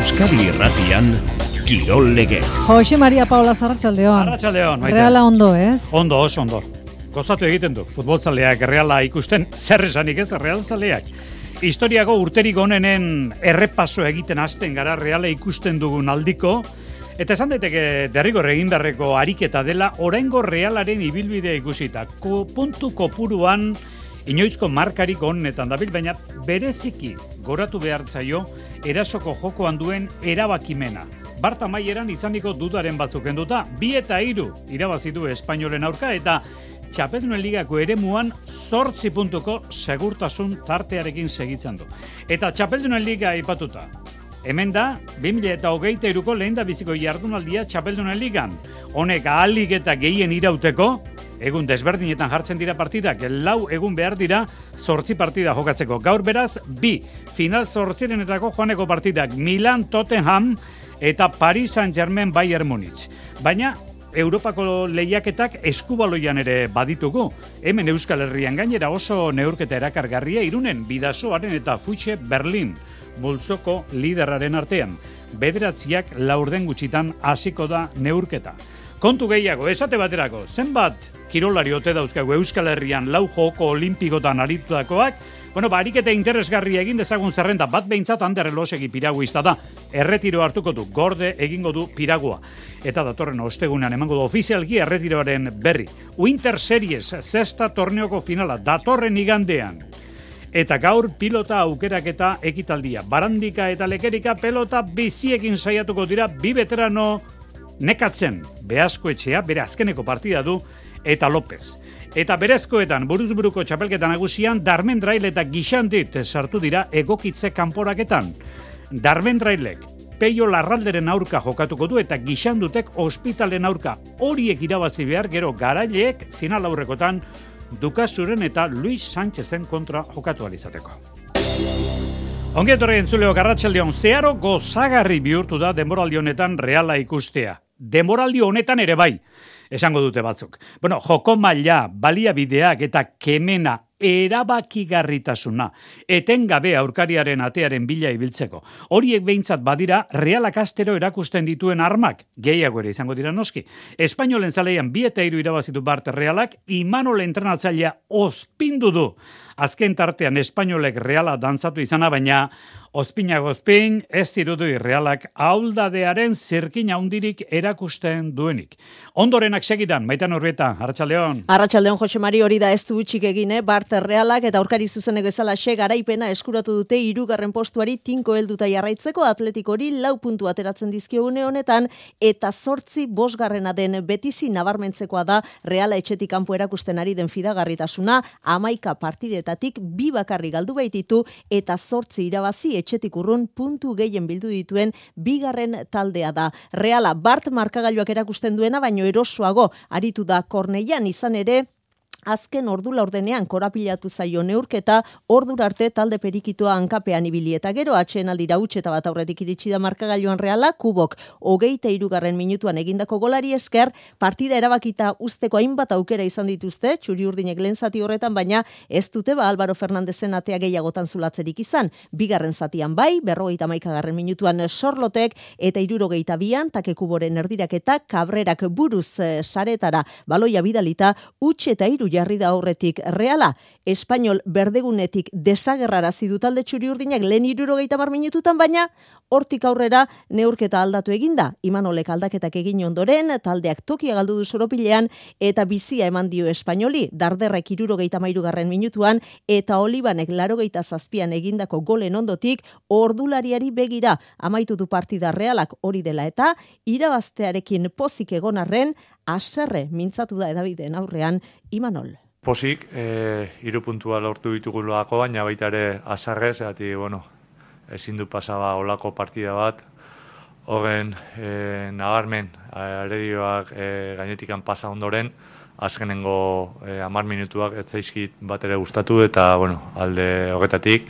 Euskadi Irratian Kirol Legez. Jose Maria Paula Zarratxaldeon. Arratxaldeon, maite. Reala ondo, ez? Ondo, oso ondo. Gozatu egiten du, futbolzaleak reala ikusten, zer esanik ez, realzaleak. Historiako urterik onenen errepaso egiten hasten gara reala ikusten dugun aldiko, eta esan daiteke derrigor egin beharreko ariketa dela, oraingo realaren ibilbidea ikusita. Ko, puntu kopuruan inoizko markarik onetan dabil, baina bereziki goratu behar zaio erasoko jokoan duen erabakimena. Barta maieran izaniko dudaren batzuk enduta, bi eta hiru irabazitu espainolen aurka, eta Txapeldunen ligako eremuan zortzi puntuko segurtasun tartearekin segitzen du. Eta Txapeldunen liga ipatuta. Hemen da, 2000 eta hogeita iruko lehen da biziko jardunaldia Txapeldunen ligan. Honek ahalik eta gehien irauteko, egun desberdinetan jartzen dira partidak, lau egun behar dira zortzi partida jokatzeko. Gaur beraz, bi, final zortzirenetako joaneko partidak, Milan Tottenham eta Paris Saint-Germain Bayern Munich. Baina, Europako lehiaketak eskubaloian ere baditugu. Hemen Euskal Herrian gainera oso neurketa erakargarria irunen bidasoaren eta futxe Berlin multzoko liderraren artean. Bederatziak laurden gutxitan hasiko da neurketa. Kontu gehiago, esate baterako, zenbat kirolari ote dauzkagu Euskal Herrian lau joko olimpikotan aritutakoak, Bueno, barik eta interesgarri egin dezagun zerrenda, bat behintzat hande relosegi piraguista da. Erretiro hartuko du, gorde egingo du piragua. Eta datorren ostegunean emango du ofizialki erretiroaren berri. Winter Series, zesta torneoko finala, datorren igandean. Eta gaur pilota aukeraketa ekitaldia. Barandika eta lekerika pelota biziekin saiatuko dira bi veterano nekatzen. Beasko etxea, bere azkeneko partida du, eta López. Eta berezkoetan, buruzburuko txapelketa nagusian, Darmen Drail eta Gixandit sartu dira egokitze kanporaketan. Darmen Drailek, peio larralderen aurka jokatuko du eta Gixandutek ospitalen aurka horiek irabazi behar gero garaileek final aurrekotan Dukazuren eta Luis Sánchezen kontra jokatu alizateko. Ongi etorri entzuleo garratxaldeon, zeharo gozagarri bihurtu da demoraldi honetan reala ikustea. Demoraldi honetan ere bai, esango dute batzuk. Bueno, joko maila, baliabideak eta kemena erabakigarritasuna, etengabe aurkariaren atearen bila ibiltzeko. Horiek behintzat badira, realak astero erakusten dituen armak, gehiago ere izango dira noski. Espainolen zaleian bi eta iru irabazitu bart realak, Imanol entrenatzailea ospindu du. Azken tartean espainolek reala dantzatu izana, baina Ospina gozpin, ez dirudu irrealak auldadearen zirkin handirik erakusten duenik. Ondorenak segidan, maitan urbeta, Arratxaldeon. Arratxaldeon, Jose Mari hori da ez du utxik egine, Bart Realak eta aurkari zuzenek ezala xe garaipena eskuratu dute irugarren postuari tinko helduta jarraitzeko atletik hori lau puntu ateratzen dizkio une honetan eta sortzi bosgarrena den betizi nabarmentzekoa da Reala etxetik kanpo erakusten ari den fidagarritasuna, amaika partidetatik bi bakarri galdu baititu eta sortzi irabazi etxetik urrun puntu gehien bildu dituen bigarren taldea da. Reala Bart markagailuak erakusten duena baino erosoago aritu da Korneian izan ere Azken ordu laurdenean korapilatu zaio neurketa, ordura arte talde perikitua hankapean ibili eta gero atxeen aldira eta bat aurretik iritsi da markagailuan reala, kubok hogeita irugarren minutuan egindako golari esker, partida erabakita usteko hainbat aukera izan dituzte, txuri urdinek lehen zati horretan, baina ez dute ba Álvaro Fernandezen atea gehiagotan zulatzerik izan. Bigarren zatian bai, berrogeita maikagarren minutuan sorlotek, eta irurogeita bian, take kuboren erdirak eta kabrerak buruz e, saretara baloia bidalita, utxe eta iru jarri da horretik reala. Espainol berdegunetik desagerrara zidu talde txuri urdinak lehen irurogeita minututan, baina hortik aurrera neurketa aldatu eginda. Imanolek aldaketak egin ondoren, taldeak tokia galdu du soropilean, eta bizia eman dio espainoli, darderrek irurogeita mairugarren minutuan, eta olibanek larogeita zazpian egindako golen ondotik, ordulariari begira amaitu du partida realak hori dela eta, irabaztearekin pozik egonarren, aserre mintzatu da edabideen aurrean Imanol. Posik, e, iru puntua lortu ditugu loako, baina baita ere azarrez, zehati, bueno, ezin du pasaba olako partida bat, horren e, nabarmen, aredioak e, gainetikan pasa ondoren, azkenengo e, amar minutuak ez zaizkit bat ere gustatu, eta, bueno, alde horretatik,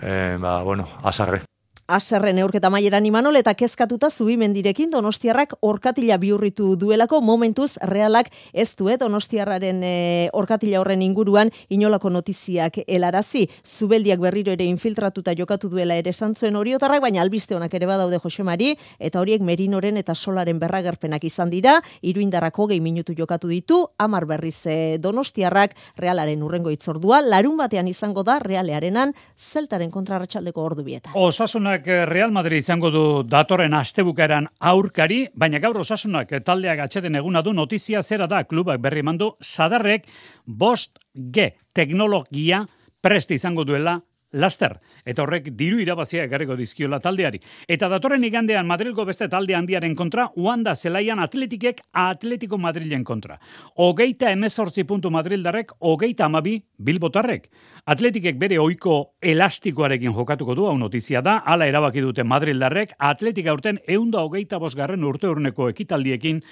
e, ba, bueno, azarre. Aserren neurketa maieran imanol eta kezkatuta zubimendirekin donostiarrak orkatila biurritu duelako momentuz realak ez duet donostiarraren e, orkatila horren inguruan inolako notiziak elarazi. Zubeldiak berriro ere infiltratuta jokatu duela ere santzuen oriotarrak, baina albiste honak ere badaude Josemari, eta horiek merinoren eta solaren berragerpenak izan dira, iruindarrako gehi minutu jokatu ditu, amar berriz e, donostiarrak realaren urrengo itzordua, larun batean izango da realearenan zeltaren kontrarratxaldeko ordu bietan. Osasunak eh, Real Madrid izango du datorren astebukaeran aurkari, baina gaur osasunak taldeak atxeden eguna du notizia zera da klubak berri mandu sadarrek bost G teknologia prest izango duela laster, eta horrek diru irabazia egarriko dizkiola taldeari. Eta datorren igandean Madrilgo beste talde handiaren kontra, Uanda zelaian atletikek atletiko Madrilen kontra. Ogeita emezortzi puntu Madrildarrek, ogeita amabi bilbotarrek. Atletikek bere oiko elastikoarekin jokatuko du, hau notizia da, ala erabaki dute Madrildarrek, atletik aurten eunda hogeita bosgarren urte urneko ekitaldiekin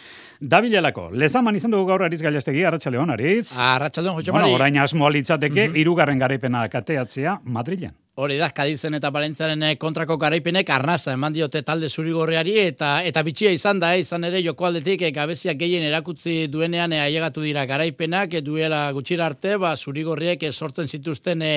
dabilelako. Lezaman izan dugu gaur ariz gailastegi, Arratxaleon, Ariz. Arratxaleon, Jose Bueno, orain asmo alitzateke, mm irugarren garaipena kateatzea Madrilen. Hori da, Kadizen eta Balentzaren eh, kontrako garaipenek arnaza eman diote talde zurigorreari eta eta bitxia izan da, eh, izan ere joko aldetik e, gabeziak gehien erakutzi duenean ailegatu dira garaipenak, duela gutxira arte, ba, zurigorriek sortzen zituzten e,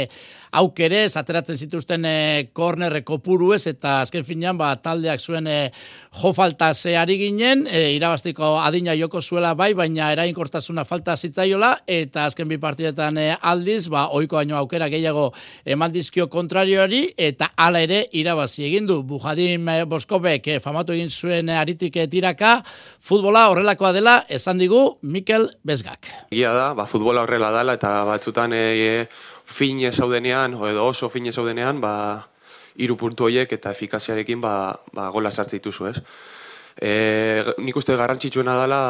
aukerez, ateratzen zituzten e, korner kopuruez eta azken finean ba, taldeak zuen e, jo falta zeari ginen, e, irabaztiko adina joko zuela bai, baina erainkortasuna falta zitzaiola eta azken bi partidetan e, aldiz, ba, oiko baino aukera gehiago eman dizkio kontrarioari eta hala ere irabazi egin du Bujadim eh, Boskobek eh, famatu egin zuen eh, aritik tiraka futbola horrelakoa dela esan digu Mikel Bezgak. Gia da, ba, futbola horrela dela eta batzutan e, e, fine zaudenean, edo oso fine zaudenean, ba, iru puntu horiek eta efikaziarekin ba, ba, gola sartzituzu ez. E, nik uste garrantzitsuena dela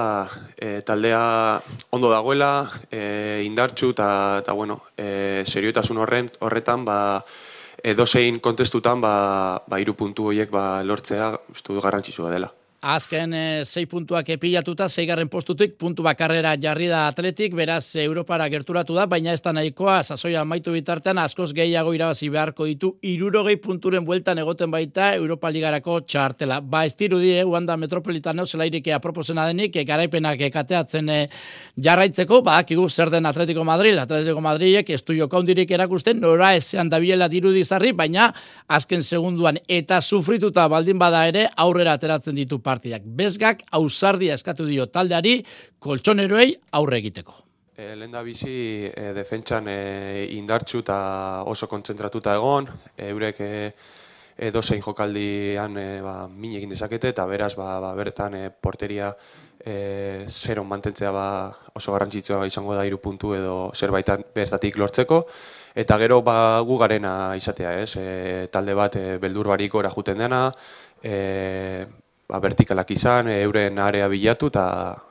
e, taldea ondo dagoela, e, indartxu eta bueno, e, seriotasun horren, horretan ba, edozein kontestutan ba, ba, iru puntu horiek ba, lortzea uste garrantzitsua dela. Azken e, zei puntuak epilatuta, zeigarren postutik, puntu bakarrera jarri da atletik, beraz Europara gerturatu da, baina ez da nahikoa, sasoia maitu bitartean, askoz gehiago irabazi beharko ditu, irurogei punturen bueltan egoten baita Europa Ligarako txartela. Ba, ez dirudi, eh, Uanda Metropolitaneo zelairike aproposena denik, e, garaipenak ekateatzen e, jarraitzeko, ba, kigu zer den Atletico Madrid, Atletico Madridek ez du jokaundirik erakusten, nora ezean dabilela dirudi zarri, baina azken segunduan eta sufrituta baldin bada ere, aurrera ateratzen ditu partidak. Bezgak ausardia eskatu dio taldeari koltsoneroei aurre egiteko. E, Lehen da bizi e, defentsan e, indartxu eta oso kontzentratuta egon, eurek e, dozein jokaldian e, ba, min egin dezakete eta beraz ba, ba, bertan e, porteria e, zeron mantentzea ba, oso garrantzitsua izango da iru puntu edo zerbaitan bertatik lortzeko. Eta gero ba, gu garena izatea, ez? E, talde bat e, beldur barik juten dena, e, ba, vertikalak izan, e, euren area bilatu eta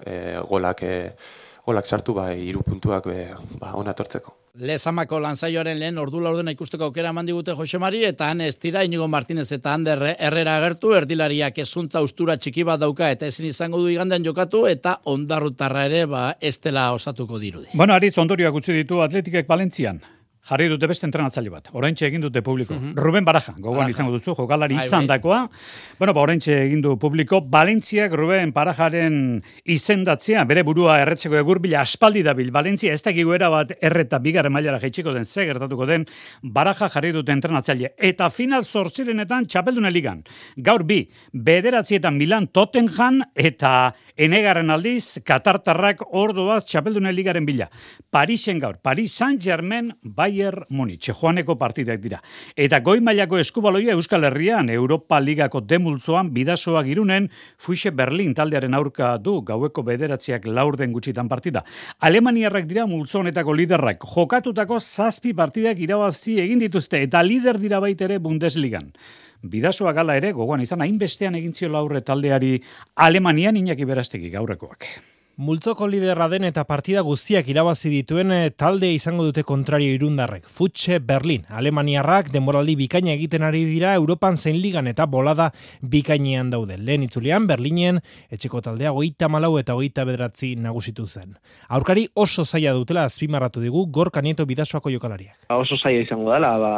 e, golak, e, golak sartu ba, iru puntuak e, ba, ona tortzeko. Lezamako lanzaioaren lehen ordu laurdena ikusteko aukera eman digute Josemari eta han ez tira Inigo Martinez eta Ander Herrera agertu erdilariak ezuntza ustura txiki bat dauka eta ezin izango du igandean jokatu eta ondarrutarra ere ba estela osatuko dirudi. Bueno, Aritz ondorioak utzi ditu Atletikek Valentzian jarri dute beste entrenatzaile bat. Oraintxe egin dute publiko. Mm Ruben Baraja, gogoan izango duzu, jokalari bai, izan bai. dakoa. Bueno, ba, oraintxe egin du publiko. Valentziak Ruben Barajaren izendatzea, bere burua erretzeko egurbila aspaldi dabil. Valentzia ez da giguera bat erreta bigarren mailara jaitsiko den, ze gertatuko den, Baraja jarri dute entrenatzaile. Eta final zortzirenetan txapeldune ligan. Gaur bi, bederatzietan Milan Tottenham eta enegarren aldiz, Katartarrak ordoaz txapeldune ligaren bila. Parisen gaur, Paris Saint-Germain, bai Bayern Munich, joaneko partidak dira. Eta goi mailako eskubaloia Euskal Herrian, Europa Ligako demultzoan, bidasoa girunen, Fuixe Berlin taldearen aurka du, gaueko bederatziak laurden gutxitan partida. Alemaniarrak dira multzonetako liderrak, jokatutako zazpi partidak irabazi egin dituzte, eta lider dira baitere Bundesligan. Bidasoa gala ere, gogoan izan, hainbestean egintzio laurre taldeari Alemanian inaki berastegi gaurrekoak. Multzoko liderra den eta partida guztiak irabazi dituen eh, talde izango dute kontrario irundarrek. Futxe Berlin, Alemaniarrak denboraldi bikaina egiten ari dira Europan zein ligan eta bolada bikainean daude. Lehen itzulean Berlinen etxeko taldea goita malau eta goita bedratzi nagusitu zen. Aurkari oso zaila dutela azpimarratu digu gorka nieto bidasoako jokalariak. Oso zaila izango dela, ba,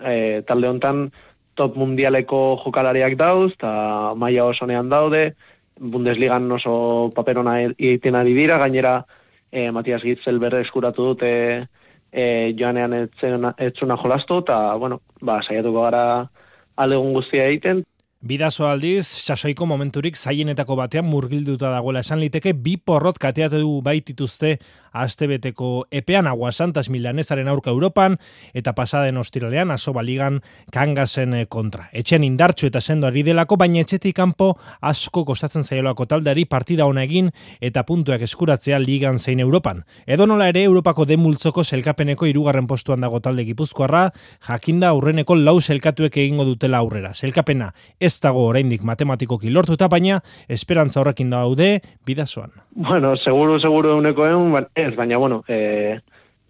e, talde hontan top mundialeko jokalariak dauz, eta maila osonean daude, Bundesligan oso paperona egiten ari dira, gainera e, Matias Gitzel berre eskuratu dute e, joanean etzuna jolastu, eta, bueno, ba, saiatuko gara alegun guztia egiten, Bidazo aldiz, sasoiko momenturik zaienetako batean murgilduta dagoela esan liteke, bi porrot kateatu baitituzte astebeteko epean aguasantas milanezaren aurka Europan, eta pasaden ostiralean asoba ligan kangasen kontra. Etxean indartxu eta sendo ari delako, baina etxetik kanpo asko kostatzen zaiolako taldeari partida hona egin eta puntuak eskuratzea ligan zein Europan. Edo nola ere Europako demultzoko selkapeneko irugarren postuan dago talde gipuzkoarra, jakinda aurreneko lau selkatuek egingo dutela aurrera. Selkapena ez dago oraindik matematikoki lortuta, baina esperantza horrekin daude bidazoan. Bueno, seguru, seguru euneko egun, ba, ez, baina, bueno, e,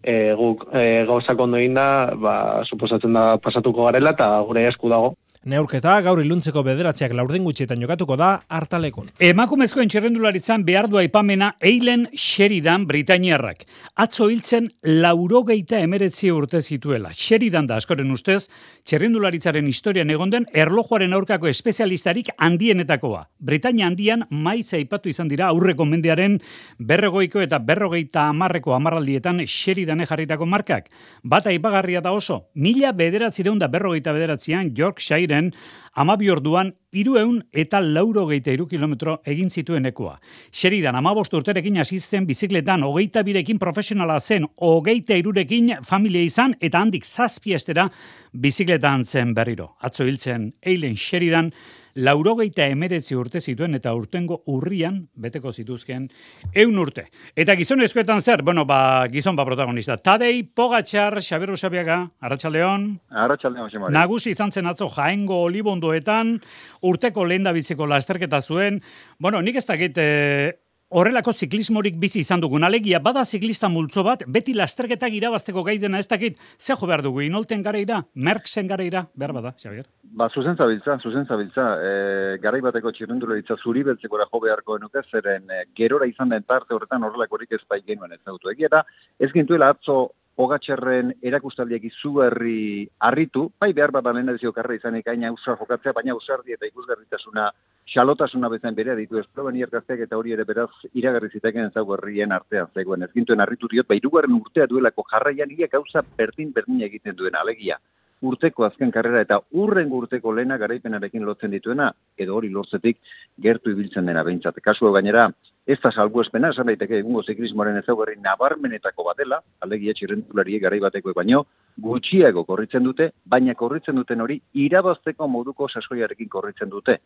e, guk e, gauzak ondo da, ba, suposatzen da pasatuko garela, eta gure esku dago. Neurketa gaur iluntzeko bederatziak laurden gutxietan jokatuko da hartalekon. Emakumezkoen txerrendularitzan behar du aipamena Eilen Sheridan Britainiarrak. Atzo hiltzen laurogeita emeretzi urte zituela. Sheridan da askoren ustez, txerrendularitzaren historian egonden erlojuaren aurkako espezialistarik handienetakoa. Britainia handian maitza aipatu izan dira aurreko mendearen berrogoiko eta berrogeita amarreko amarraldietan Sheridan jarritako markak. Bata aipagarria da oso, mila bederatzireun da berrogeita bederatzean Yorkshire ziren, amabi orduan, irueun eta lauro geita iru kilometro egin zituen ekoa. Xeridan, amabost urterekin asisten bizikletan, hogeita birekin profesionala zen, hogeita irurekin familia izan, eta handik zazpiestera bizikletan zen berriro. Atzo hiltzen, eilen xeridan, laurogeita emeretzi urte zituen eta urtengo urrian beteko zituzken eun urte. Eta gizon eskoetan zer, bueno, ba, gizon ba protagonista. Tadei, Pogatxar, Xaberu Xabiaga, Arratxaldeon. Arratxaldeon, Xamari. Nagusi izan zen atzo jaengo olibondoetan, urteko lehen biziko lasterketa zuen. Bueno, nik ez dakit, eh, horrelako ziklismorik bizi izan dugun alegia, bada ziklista multzo bat, beti lasterketak irabazteko gai dena ez dakit, ze jo behar dugu, inolten gareira, merksen gareira, behar bada, Xavier? Ba, zuzen zabiltza, zuzen zabiltza, e, garai bateko txirrendularitza zuri beltzekora jo beharko enuke, zeren e, gerora izan den tarte horretan horrelakorik ez bai genuen ez dautu. Egia da, ez gintuela atzo Pogatxerren erakustaldiak izugarri harritu, bai behar bat lehen edizio karra izanik aina usar jokatzea, baina usardi eta ikusgarritasuna, xalotasuna bezain berea ditu esproben iergazteak eta hori ere beraz iragarri ziteken ezaugu herrien artean zegoen. Ez gintuen harritu diot, bai dugarren urtea duelako jarraian ia gauza berdin berdin egiten duen alegia urteko azken karrera eta urren urteko lehena garaipenarekin lotzen dituena, edo hori lortzetik gertu ibiltzen dena behintzat. Kasu gainera, ez da salgu espena, esan daiteke egungo ziklismoaren ezaugarri nabarmenetako batela, alegia txirrendulari garai bateko baino, gutxiago korritzen dute, baina korritzen duten hori irabazteko moduko sasoiarekin korritzen dute.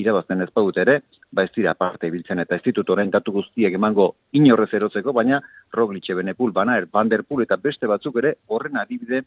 Irabazten ez baut ere, ba ez dira parte ibiltzen eta ez ditut orain datu guztiak emango inorrez erotzeko, baina Roglic, Benepul, Banaer, Van der eta beste batzuk ere horren adibide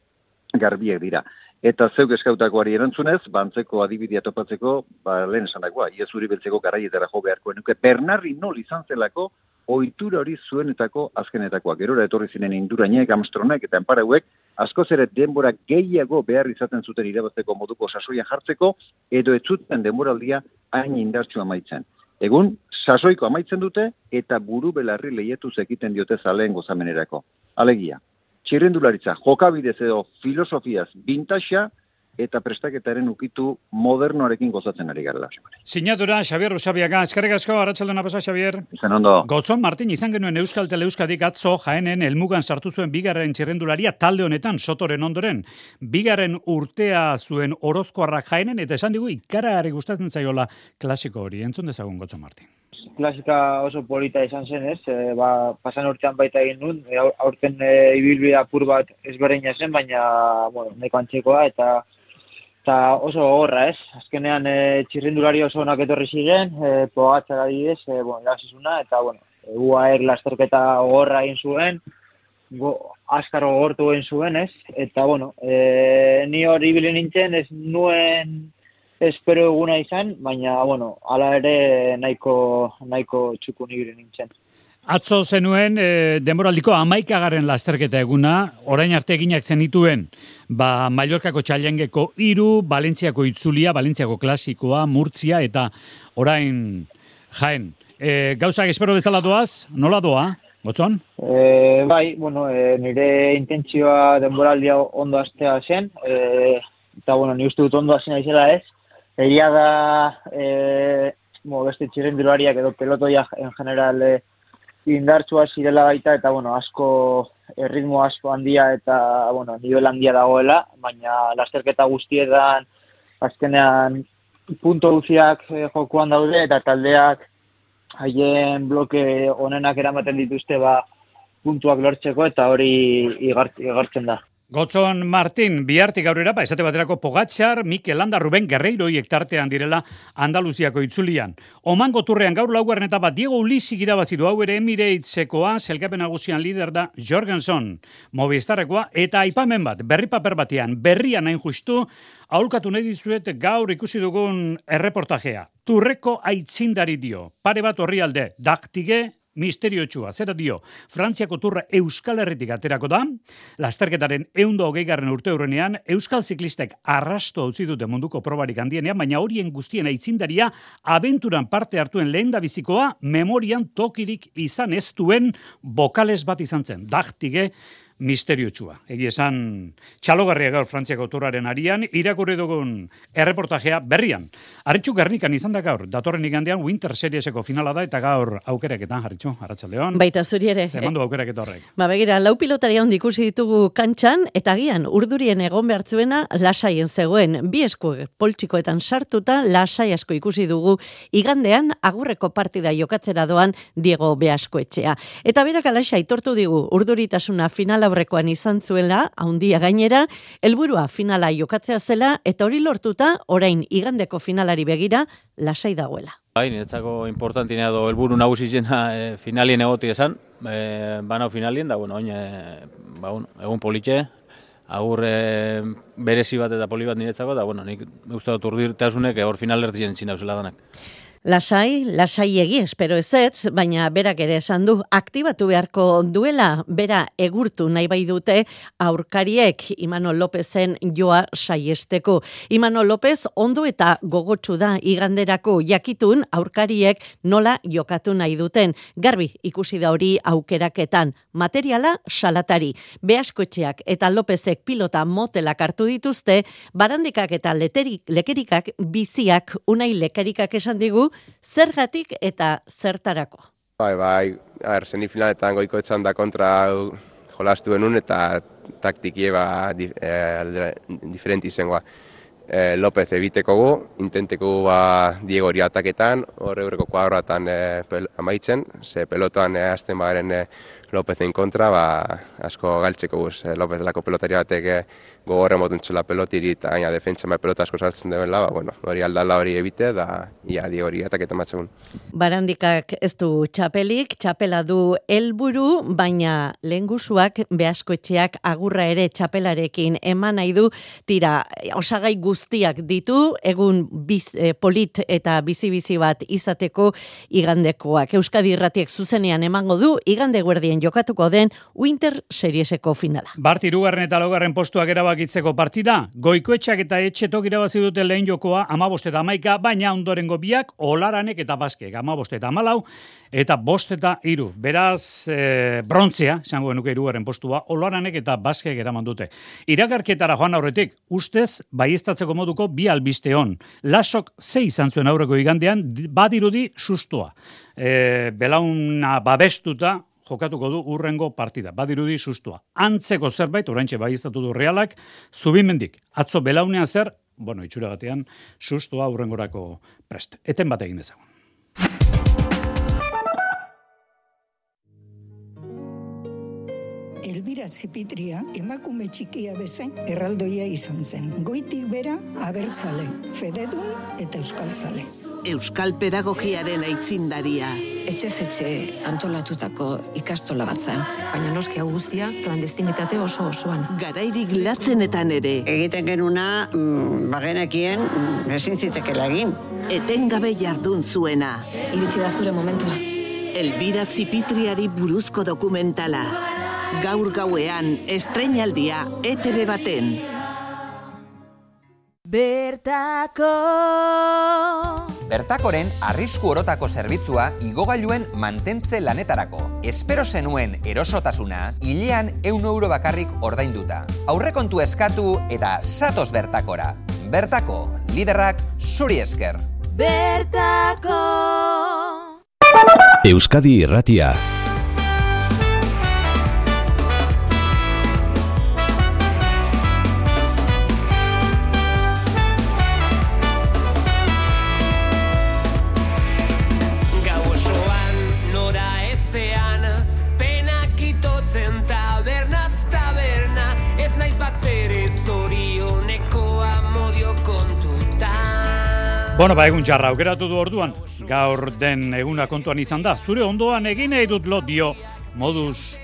garbiek dira. Eta zeuk eskautakoari erantzunez, bantzeko adibidea topatzeko, ba, lehen esan dagoa, iezuri beltzeko garaietara jo beharko enuke, Bernarri nol izan zelako, ohitura hori zuenetako azkenetakoa. Gerora etorri zinen indurainek, amstronek eta enparauek, askoz ere denbora gehiago behar izaten zuten irabazteko moduko sasoian jartzeko, edo ez zuten denboraldia hain indartsu amaitzen. Egun, sasoiko amaitzen dute, eta buru belarri lehiatu zekiten diote zaleen gozamenerako. Alegia, txirrendularitza jokabidez edo filosofiaz bintaxa eta prestaketaren ukitu modernoarekin gozatzen ari garela. Sinadura, Xavier Usabiaga, eskarrik asko, arratsaldena pasa, Xavier. Izan ondo. Gotzon, Martin, izan genuen Euskal Teleuskadik atzo jaenen elmugan sartu zuen bigarren txirrendularia talde honetan, sotoren ondoren. Bigarren urtea zuen orozkoarrak jaenen, eta esan digu, ikara gustatzen zaiola klasiko hori. Entzun dezagun, Gotzon, Martin klasika oso polita izan zen, ez? E, ba, pasan urtean baita egin nun, e, aurten e, ibilbide apur bat ezberdina zen, baina, bueno, neko antzekoa, eta eta oso gogorra, ez? Azkenean e, txirrindulari oso onak etorri ziren, e, pogatzak adibidez, e, bueno, eta, bueno, UAR lasterketa gogorra egin zuen, go, askar gogortu egin zuen, ez? Eta, bueno, e, ni hori bilen nintzen, ez nuen espero eguna izan, baina, bueno, ala ere nahiko, nahiko txukun ibire nintzen. Atzo zenuen, e, denboraldiko amaikagaren lasterketa eguna, orain arte eginak zenituen, ba, Mallorkako txalengeko iru, Balentziako itzulia, Balentziako klasikoa, Murtzia, eta orain jaen. E, gauzak espero bezala doaz, nola doa, gotzon? E, bai, bueno, e, nire intentzioa denboraldia ondo astea zen, e, eta bueno, ni uste dut ondo hasi naizela ez. Egia da, e, mo, beste txirrendulariak edo pelotoia en general e, indartsua zirela baita, eta bueno, asko erritmo asko handia eta bueno, nivel handia dagoela, baina lasterketa guztietan azkenean punto guztiak e, jokuan daude eta taldeak haien bloke onenak eramaten dituzte ba puntuak lortzeko eta hori igartzen da. Gotzon Martin, bihartik aurrera, ba, esate baterako Pogatxar, Mikel Landa, Ruben Guerreiro tartean direla Andaluziako itzulian. Oman goturrean gaur laugarren eta bat Diego Ulisi irabazidu hau ere emireitzekoa, zelkapen agusian lider da Jorgenson, Movistarrekoa, eta aipamen bat, berri paper batean, berrian hain justu, aulkatu nahi dizuet gaur ikusi dugun erreportajea. Turreko aitzindari dio, pare bat horri alde, daktige, misteriotsua. Zera dio, Frantziako turra Euskal Herritik aterako da, lasterketaren eundo hogeigarren urte hurrenean, Euskal ziklistek arrasto utzi dute munduko probarik handienean, baina horien guztien aitzindaria abenturan parte hartuen lehen bizikoa, memorian tokirik izan ez duen bokales bat izan zen. Dachtige, misteriotsua. Egi esan txalogarria gaur Frantziako turaren arian, irakurri dugun erreportajea berrian. Arritxu Gernikan izan da gaur, datorren igandean Winter Serieseko finala da, eta gaur aukeraketan, Arritxu, Arratxaldeon. Baita zuri ere. Zemandu aukerak horrek. Ba begira, lau pilotaria hon ikusi ditugu kantxan, eta gian, urdurien egon behartzuena lasaien zegoen. Bi esku poltsikoetan sartuta, lasai asko ikusi dugu, igandean agurreko partida jokatzera doan Diego Beasko etxea. Eta berak alaxa aitortu digu, urduritasuna final aurrekoan izan zuela, haundia gainera, helburua finala jokatzea zela, eta hori lortuta, orain igandeko finalari begira, lasai dagoela. Bai, niretzako importantinea do helburu nagusi zena e, finalien egoti esan, e, banao finalien, da, bueno, oin, e, ba, un, egun politxe, agur e, berezi bat eta poli bat niretzako, da, bueno, nik uste dut urdirtasunek hor final ertzen zin dauzela danak. Lasai, lasai egi, espero ez ez, baina berak ere esan du, aktibatu beharko duela, bera egurtu nahi bai dute aurkariek Imano Lopezen joa saiesteko. Imano Lopez ondo eta gogotsu da iganderako jakitun aurkariek nola jokatu nahi duten. Garbi ikusi da hori aukeraketan, materiala salatari. Beaskoetxeak eta Lopezek pilota motelak hartu dituzte, barandikak eta leterik, lekerikak biziak unai lekerikak esan digu, zergatik eta zertarako. Bai, bai, er, semifinaletan goiko etxan da kontra jolastu benun eta taktikie ba, di, e, diferenti zengoa. E, López ebiteko gu, intenteko gu ba, Diego hori ataketan, horre eurreko kuadroatan e, amaitzen, ze pelotoan e, azten bagaren e, Lópezen kontra, ba, asko galtzeko guz. López lako pelotari batek gogorre motuntzela pelotiri eta gaina defentsa mai pelota asko saltzen dela, ba, bueno, hori aldala hori ebite da ia di hori ataketa matxegun. Barandikak ez du txapelik, txapela du helburu, baina lehengusuak behaskoetxeak agurra ere txapelarekin eman nahi du, tira, osagai guztiak ditu, egun biz, eh, polit eta bizi-bizi bat izateko igandekoak. Euskadi irratiek zuzenean emango du, igande guerdien jokatuko den Winter Serieseko finala. Bart, irugarren eta logarren postuak erabak erabakitzeko partida, goikoetxak eta etxetok irabazi dute lehen jokoa amabost eta amaika, baina ondorengo biak olaranek eta baskek, amabost eta amalau, eta bost eta iru. Beraz, e, brontzea, zango genuke iruaren postua, olaranek eta baskek eraman dute. Iragarketara joan aurretik, ustez, baiestatzeko moduko bi albiste hon. Lasok zei izan zuen aurreko igandean, badirudi sustua. E, belauna babestuta, jokatuko du urrengo partida. Badirudi sustua. Antzeko zerbait, oraintxe bai du realak, zubimendik. Atzo belaunean zer, bueno, itxura batean, sustua urrengorako prest. Eten bat egin dezagun. Elbira Zipitria emakume txikia bezain erraldoia izan zen. Goitik bera abertzale, fededun eta euskaltzale. Euskal pedagogiaren aitzindaria. Etxe etxe antolatutako ikastola bat zen. Baina noski hau guztia klandestinitate oso osoan. Garairik latzenetan ere. Egiten genuna, mm, bagenekien, mm, ezin zitekela egin. Etengabe jardun zuena. Iritsi da zure momentua. Elbira Zipitriari buruzko dokumentala. Gaur gauean, estrenaldia ETV baten. Bertako Bertakoren arrisku orotako zerbitzua igogailuen mantentze lanetarako. Espero zenuen erosotasuna, hilean eun euro bakarrik ordainduta. Aurrekontu eskatu eta satos bertakora. Bertako, liderrak zuri esker. Bertako Euskadi Irratia. Bueno, ba, egun jarra, aukeratu du orduan. Gaur den eguna kontuan izan da. Zure ondoan egin nahi dut lo dio modus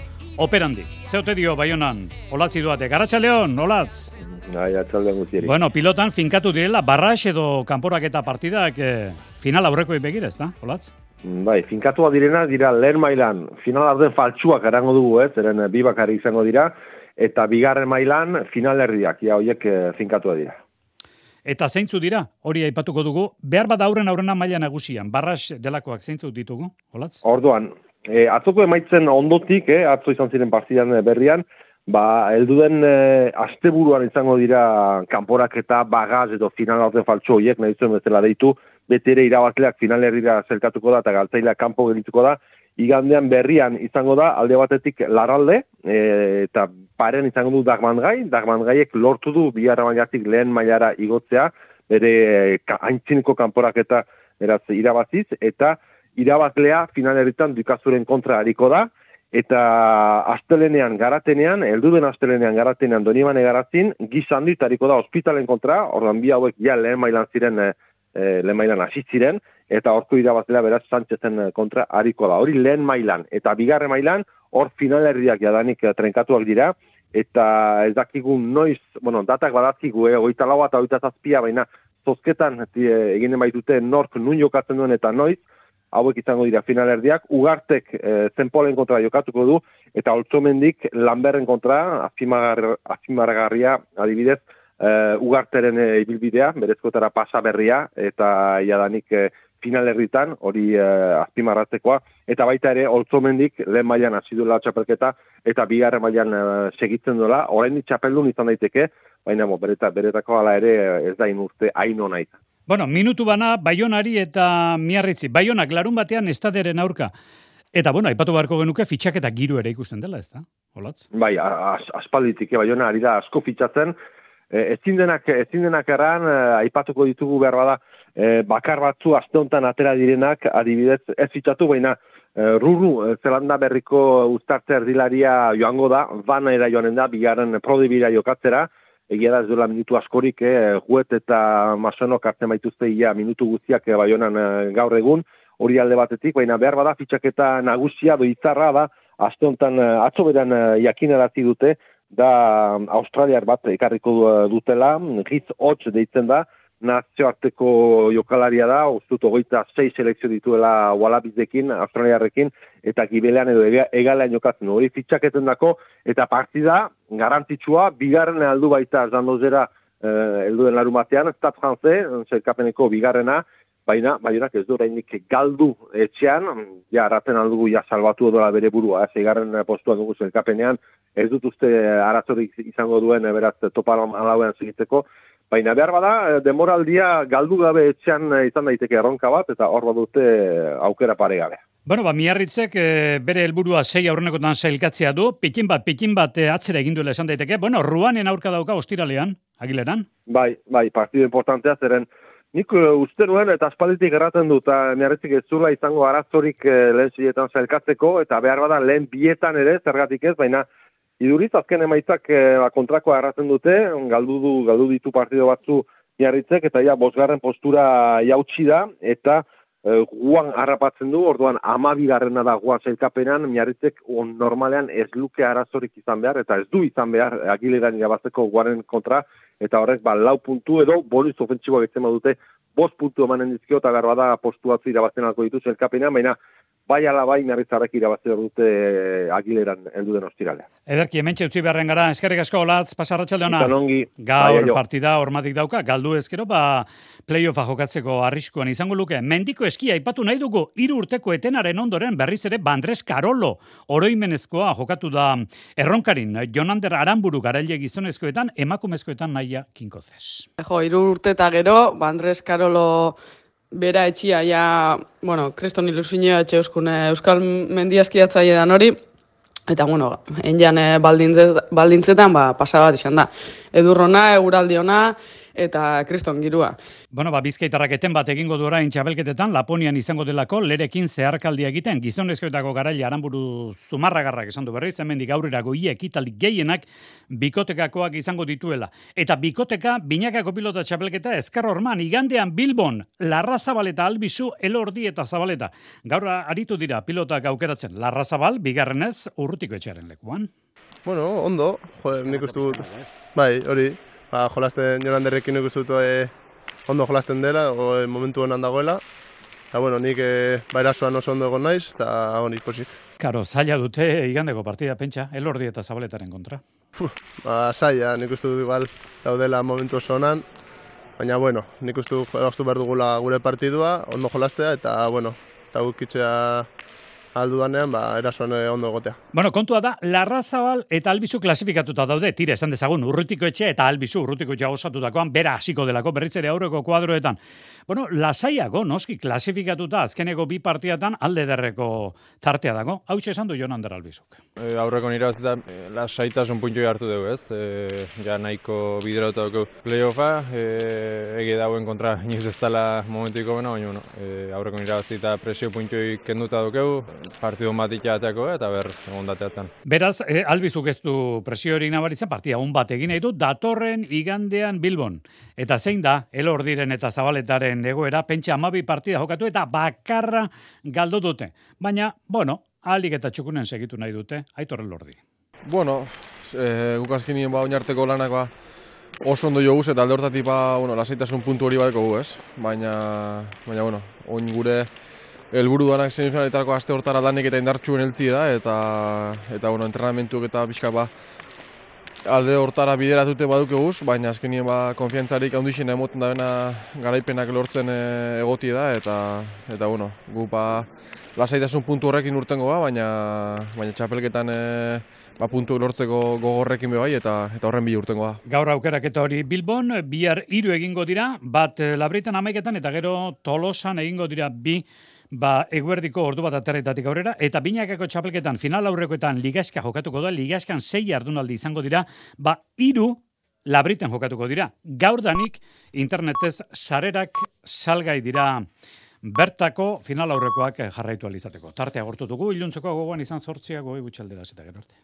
operandik. Zeote dio, baionan, olatzi duate. Garatxa Leon, olatz. Bai, atzalde guztieri. Bueno, pilotan finkatu direla, barrax edo kanporak eta partidak eh, final aurreko begira, ez da, olatz? Bai, finkatua direna dira lehen mailan final arden faltsuak erango dugu, ez, eren bi bakarri izango dira, eta bigarren mailan final erdiak, ja, horiek eh, finkatua dira. Eta zeintzu dira, hori aipatuko dugu, behar bat aurren aurrena maila nagusian, barrax delakoak zeintzu ditugu, olatz? Orduan, e, atzoko emaitzen ondotik, eh, atzo izan ziren partidan eh, berrian, ba, elduden e, asteburuan izango dira kanporak eta bagaz edo final arden faltsu horiek, nahi zuen bezala deitu, beti ere irabazleak final herrira zelkatuko da eta galtzaileak kanpo gelituko da, igandean berrian izango da alde batetik laralde e, eta paren izango du dagmangai, dagmangaiek lortu du biharra mailatik lehen mailara igotzea, bere ka, haintziniko kanporak eta eraz irabaziz, eta irabazlea finalerritan dukazuren kontra hariko da, eta astelenean garatenean, elduden astelenean garatenean donibane garazin, gizan dut hariko da ospitalen kontra, ordan bi hauek ja lehen mailan ziren, e, e, lehen mailan hasi ziren, eta horko irabazlea beraz Sánchezen kontra hariko da. Hori lehen mailan, eta bigarren mailan, hor finalerriak jadanik eh, trenkatuak dira, eta ez dakigu noiz, bueno, datak badazkigu, eh, oita lau eta oita zazpia, baina zozketan eh, eginen baitute nork nun jokatzen duen eta noiz, hauek izango dira finalerdiak, ugartek eh, zenpolen kontra jokatuko du, eta holtzomendik lanberren kontra, azpimargarria adibidez, eh, ugarteren eh, ibilbidea, berezkotara pasa berria, eta jadanik eh, finalerritan, hori eh, azpimarratzekoa, eta baita ere, holtzomendik lehen mailan hasi duela txapelketa, eta bigarren mailan eh, segitzen duela, orain txapeldun izan daiteke, baina bo, bereta, beretako hala ere ez da inurte hain izan. Bueno, minutu bana, Baionari eta Miarritzi. Baionak larun batean estaderen aurka. Eta, bueno, aipatu beharko genuke fitxak eta giro ere ikusten dela, ez da? Olatz? Bai, as, aspalditik, Baiona ari da asko fitxatzen, e, ezin denak, ezin denak erran, e, aipatuko ditugu behar bada, e, bakar batzu aste honetan atera direnak, adibidez, ez fitxatu, baina e, Ruru, e, Zelanda berriko uztartze erdilaria joango da, bana era joanen da, bigarren prodibira jokatzera, egia da ez duela minutu askorik, eh, juet eta masonok hartzen baituzte ia minutu guztiak eh, baionan eh, gaur egun, hori alde batetik, baina behar bada fitxaketa nagusia do izarra da, aste honetan eh, atzo beran eh, jakinarazi dute, da Australiar bat ekarriko du- dutela, Ritz Hodge deitzen da, nazioarteko jokalaria da, ustut hogeita sei selekzio dituela Wallabizekin, Australiarrekin, eta gibelean edo ega- egalean jokatzen hori fitxaketen dako, eta partida garantitsua, bigarren aldu baita zandozera eh, elduen larun batean, Stade Francais, zerkapeneko bigarrena, baina baionak ez du oraindik galdu etxean, ja arraten aldugu ja salbatu edola bere burua, ez egarren postuan dugu zelkapenean, ez dut uste arazorik izango duen eh, beraz topalan alauean segitzeko, baina behar bada eh, demoraldia galdu gabe etxean eh, izan daiteke erronka bat, eta hor badute eh, aukera paregabe. Bueno, ba, miarritzek e, bere helburua sei aurrenekotan sailkatzea du, pikin bat, pikin bat e, atzera egin duela esan daiteke. Bueno, ruanen aurka dauka ostiralean, agileran. Bai, bai, partidu importantea zeren nik uh, uste nuen eta aspalditik erraten dut, miarritzik ez zula izango arazorik uh, lehen ziletan zailkatzeko, eta behar bada lehen bietan ere, zergatik ez, baina iduriz azken emaitzak uh, ba, kontrakoa erraten dute, galdu, du, galdu ditu partido batzu miarritzek, eta ja, bosgarren postura jautsi da, eta guan harrapatzen du, orduan amabigarrena da guan zailkapenan, miarritzek on, normalean ez luke arazorik izan behar, eta ez du izan behar agileran irabazteko guaren kontra, eta horrek ba, lau puntu edo bonus ofentsiboa getzen badute, bost puntu emanen dizkio eta behar bada postu irabazten alko ditu zelkapenean, baina bai ala bai merritzarrek irabazte dute eh, agileran heldu den ostiralea. Ederki, hementxe utzi beharren gara, eskerrik asko, olatz, pasarratxalde hona. Ongi. Gaur Bai, partida hormatik dauka, galdu ezkero, ba, playoffa jokatzeko arriskuan izango luke. Mendiko eskia aipatu nahi dugu, hiru urteko etenaren ondoren berriz ere Bandres Karolo oroimenezkoa jokatu da erronkarin, Jonander Aramburu garaile gizonezkoetan, emakumezkoetan naia kinkozez. Jo, hiru urte eta gero, ba, Andres Karolo bera etxia, ja, bueno, kriston ilusioa etxe euskune Euskal Mendiazkiatzaile dan hori, eta, bueno, enjan baldintze- baldintzetan, ba, pasa bat izan da. Edurrona, eguraldiona, eta kriston girua. Bueno, ba, bizkaitarrak eten bat egingo du orain txabelketetan, Laponian izango delako, lerekin zeharkaldia egiten, gizonezkoetako garaile aramburu zumarragarrak esan du berriz, hemendik aurrera goie ekitaldi gehienak bikotekakoak izango dituela. Eta bikoteka, binakako pilota txapelketa Ezker Orman, igandean Bilbon, Larra Zabaleta Albizu, Elordi eta Zabaleta. Gaur aritu dira pilotak aukeratzen, Larra Zabal, bigarrenez, urrutiko etxearen lekuan. Bueno, ondo, joder, nik uste dut, bai, hori, ba, jolasten jolanderrekin nik uste dut e, ondo jolasten dela, o, e, momentu honan dagoela, eta bueno, nik e, ba, erasoan oso ondo egon naiz, eta honi posik. Karo, zaila dute igandeko partida, pentsa, Elordi eta Zabaletaren kontra. Ba, saia, nik uste dut igual daudela momentu oso onan, baina bueno, nik uste dut behar dugula gure partidua, ondo jolastea, eta bueno, eta gukitzea aldudanean, ba, erasoan ondo egotea. Bueno, kontua da, Larrazabal eta Albizu klasifikatuta daude, tira esan dezagun, urrutiko etxe eta Albizu urrutiko etxea osatutakoan, bera hasiko delako berriz ere aurreko kuadroetan. Bueno, lasaiago, noski, klasifikatuta azkeneko bi partiatan alde derreko tartea dago. Hau esan du Jonander Albizuk. E, aurreko nire bazita, e, lasaitasun puntu hartu dugu, ez? E, ja nahiko biderauta dugu playoffa, e, ege dauen kontra inoiz ez dela momentuiko bena, baina bueno, e, aurreko nire bazita presio puntu kenduta dugu, partidu bat ikateako eta ber, egon dateatzen. Beraz, e, Albizuk ez du presio hori nabaritzen, partia un bat egin nahi du, datorren igandean Bilbon. Eta zein da, elordiren eta zabaletaren egoera, pentsa amabi partida jokatu eta bakarra galdo dute. Baina, bueno, aldik eta txukunen segitu nahi dute, aitorren lordi. Bueno, e, guk azkenien ba oinarteko lanak ba, oso ondo joguz eta alde hortatik ba, bueno, lasaitasun puntu hori badeko gu, ez? Baina, baina, bueno, oin gure helburu danak semifinaletako aste hortara danik eta indartxuen heltzi da, eta, eta bueno, entrenamentuak eta pixka ba, alde hortara bideratute baduke guz, baina azkenien ba, konfiantzarik handixen emoten da bena garaipenak lortzen e, egoti da, eta, eta bueno, gu ba, lasaitasun puntu horrekin urtengo ba, baina, baina txapelketan e, ba, puntu lortzeko gogorrekin be bai, eta, eta horren bi urtengo ba. Gaur aukeraketa hori Bilbon, bihar hiru egingo dira, bat eh, labritan amaiketan eta gero tolosan egingo dira bi ba, eguerdiko ordu bat aterretatik aurrera, eta binakako txapelketan final aurrekoetan ligaska jokatuko da, ligaskan sei jardunaldi izango dira, ba, hiru labriten jokatuko dira. Gaur danik, internetez sarerak salgai dira bertako final aurrekoak jarraitu alizateko. Tartea gortutugu, iluntzeko gogoan izan sortziago egutxaldera zeta gero arte.